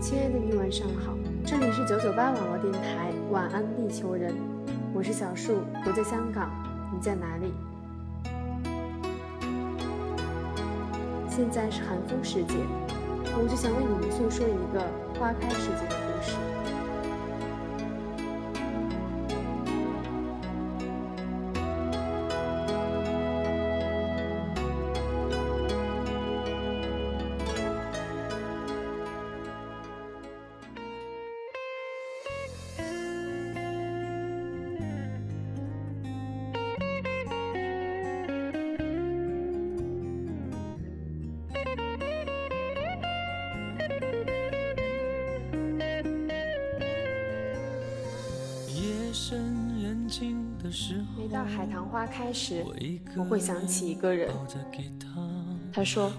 亲爱的你，晚上好，这里是九九八网络电台，晚安地球人，我是小树，我在香港，你在哪里？现在是寒风时节，我就想为你们诉说一个花开时节的故事。到海棠花开时，我会想起一个人。他说：“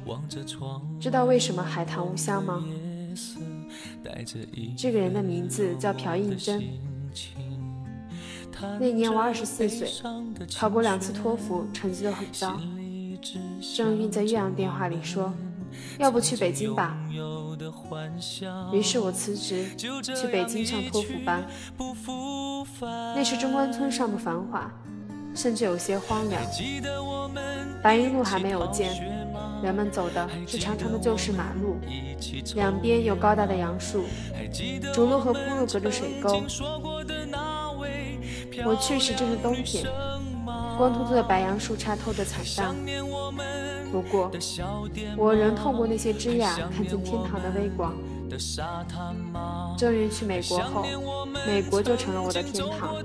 知道为什么海棠无香吗？”这个人的名字叫朴应真。那年我二十四岁，考过两次托福，成绩都很糟。郑韵在岳阳电话里说：“要不去北京吧？”于是我辞职去北京上托福班。那是中关村上的繁华，甚至有些荒凉。白云路还没有建，人们走的是长长的旧式马路，两边有高大的杨树，主路和铺路隔着水沟。我去时正是冬天，光秃秃的白杨树杈透着惨淡。不过，我仍透过那些枝桠看见天堂的微光。终于去美国后，美国就成了我的天堂。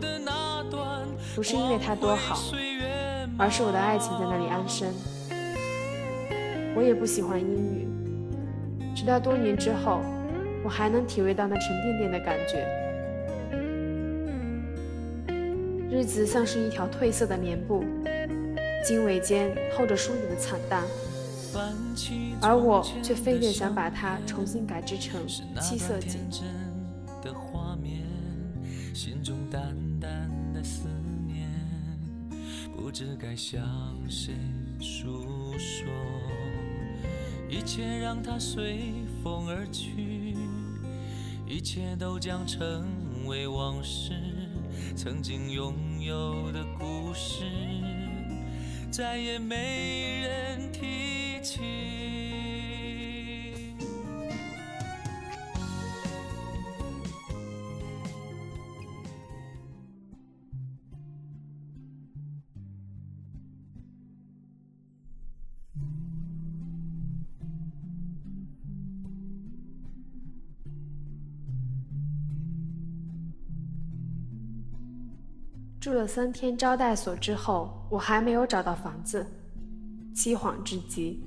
不是因为它多好，而是我的爱情在那里安身。我也不喜欢阴雨，直到多年之后，我还能体会到那沉甸甸的感觉。日子像是一条褪色的棉布，经纬间透着疏离的惨淡。而我却非得想把它重新改制成七色锦。知该向谁诉说。一切让它随风而去，一切都将成为往事。曾经拥有的故事，再也没人提起。住了三天招待所之后，我还没有找到房子，凄惶至极。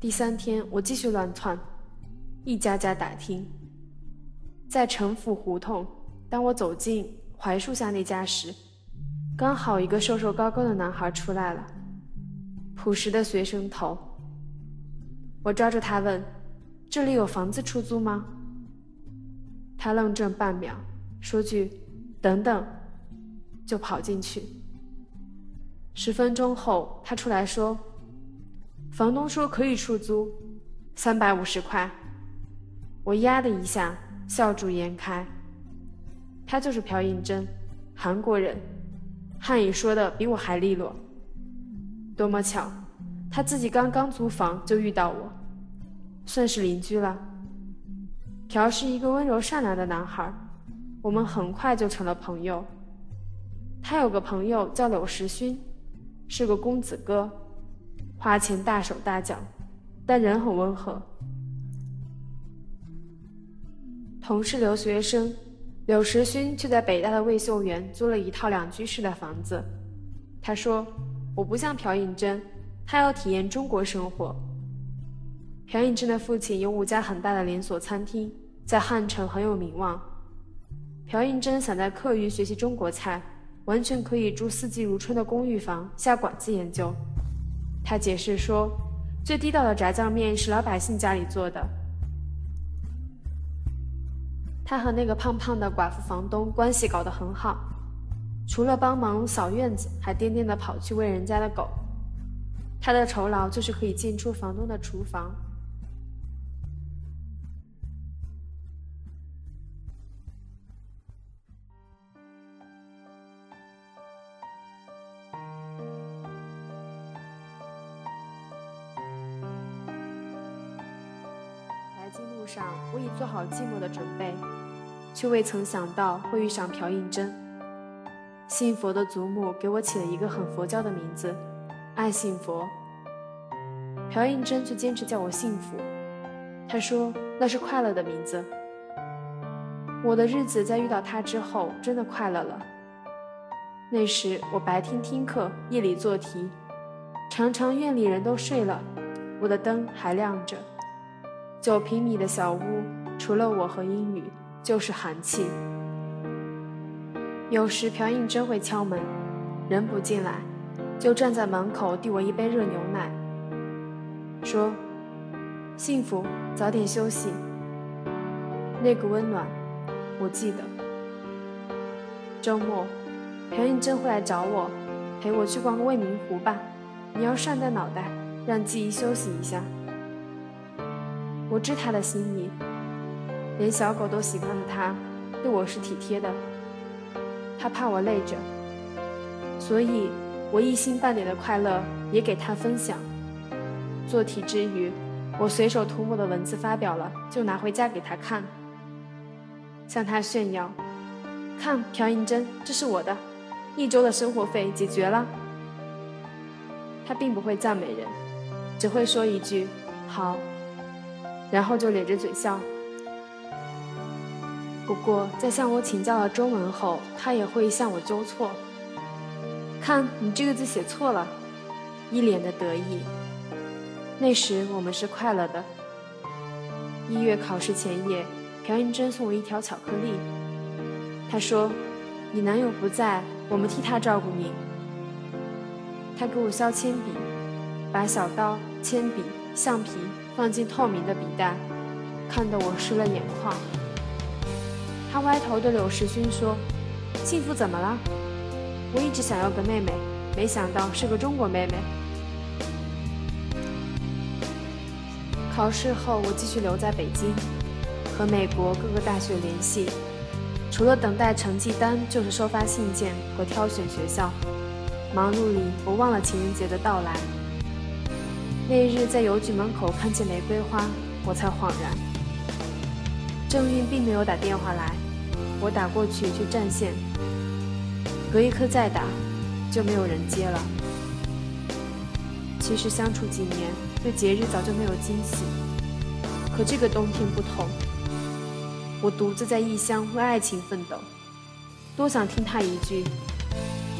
第三天，我继续乱窜，一家家打听。在城府胡同，当我走进槐树下那家时，刚好一个瘦瘦高高的男孩出来了，朴实的学生头。我抓住他问：“这里有房子出租吗？”他愣怔半秒，说句：“等等。”就跑进去。十分钟后，他出来说：“房东说可以出租，三百五十块。”我呀的一下，笑逐颜开。他就是朴应真，韩国人，汉语说的比我还利落。多么巧，他自己刚刚租房就遇到我，算是邻居了。朴是一个温柔善良的男孩，我们很快就成了朋友。他有个朋友叫柳时勋，是个公子哥，花钱大手大脚，但人很温和。同是留学生，柳时勋却在北大的魏秀园租了一套两居室的房子。他说：“我不像朴应真，他要体验中国生活。”朴应真的父亲有五家很大的连锁餐厅，在汉城很有名望。朴应真想在课余学习中国菜。完全可以住四季如春的公寓房下馆子研究。他解释说，最地道的炸酱面是老百姓家里做的。他和那个胖胖的寡妇房东关系搞得很好，除了帮忙扫院子，还颠颠的跑去喂人家的狗。他的酬劳就是可以进出房东的厨房。上，我已做好寂寞的准备，却未曾想到会遇上朴应真。信佛的祖母给我起了一个很佛教的名字，爱信佛。朴应真却坚持叫我幸福，他说那是快乐的名字。我的日子在遇到他之后真的快乐了。那时我白天听课，夜里做题，常常院里人都睡了，我的灯还亮着。九平米的小屋，除了我和英语，就是寒气。有时朴应真会敲门，人不进来，就站在门口递我一杯热牛奶，说：“幸福，早点休息。”那个温暖。我记得周末，朴应真会来找我，陪我去逛未名湖吧。你要善待脑袋，让记忆休息一下。我知他的心意，连小狗都喜欢的他，对我是体贴的。他怕我累着，所以我一星半点的快乐也给他分享。做题之余，我随手涂抹的文字发表了，就拿回家给他看。向他炫耀，看朴英真，这是我的，一周的生活费解决了。他并不会赞美人，只会说一句“好”，然后就咧着嘴笑。不过在向我请教了中文后，他也会向我纠错，看你这个字写错了，一脸的得意。那时我们是快乐的。一月考试前夜。朴英真送我一条巧克力，他说：“你男友不在，我们替他照顾你。”他给我削铅笔，把小刀、铅笔、橡皮放进透明的笔袋，看得我湿了眼眶。他歪头对柳时勋说：“幸福怎么了？我一直想要个妹妹，没想到是个中国妹妹。”考试后，我继续留在北京。和美国各个大学联系，除了等待成绩单，就是收发信件和挑选学校。忙碌里，我忘了情人节的到来。那日在邮局门口看见玫瑰花，我才恍然。郑运并没有打电话来，我打过去却占线。隔一刻再打，就没有人接了。其实相处几年，对节日早就没有惊喜，可这个冬天不同。我独自在异乡为爱情奋斗，多想听他一句：“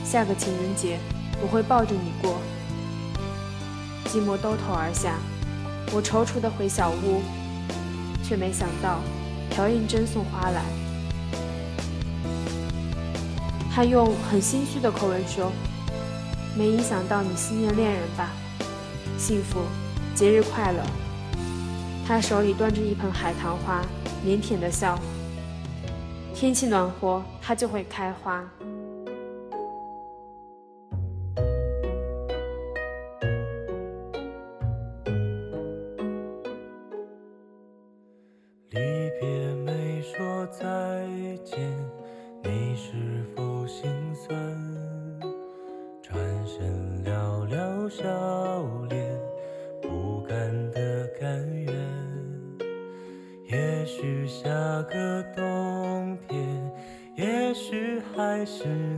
下个情人节我会抱着你过。”寂寞兜头而下，我踌躇地回小屋，却没想到朴应真送花来。他用很心虚的口吻说：“没影响到你思念恋人吧？幸福，节日快乐。”他手里端着一盆海棠花。腼腆的笑，天气暖和，它就会开花。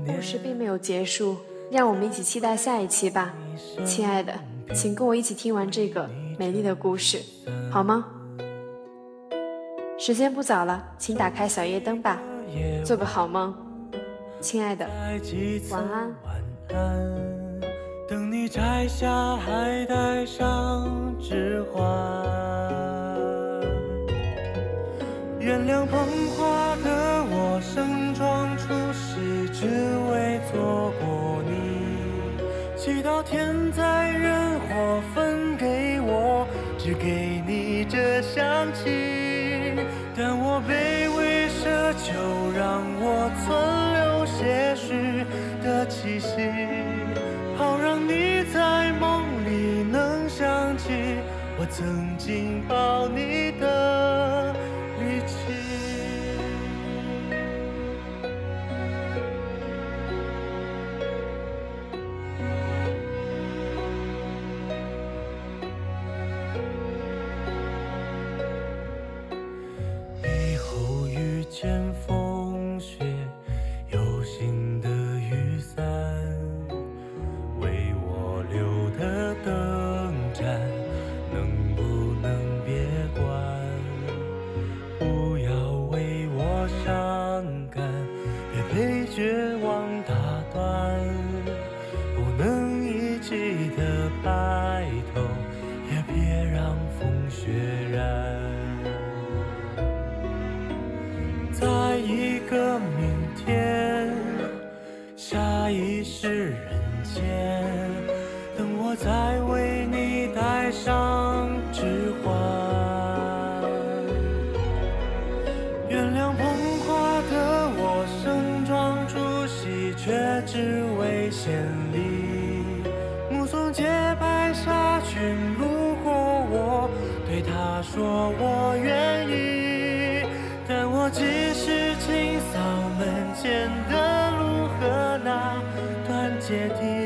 故事并没有结束，让我们一起期待下一期吧，亲爱的，请跟我一起听完这个美丽的故事，好吗？时间不早了，请打开小夜灯吧，做个好梦，亲爱的，晚安。等你摘下，还带上指环。原谅捧花让我存留些许的气息，间等我再为你戴上指环原谅捧花的我盛装出席却只为献礼。目送洁白纱裙路过我对他说我愿意。但我即使清扫门前的路和那段阶梯？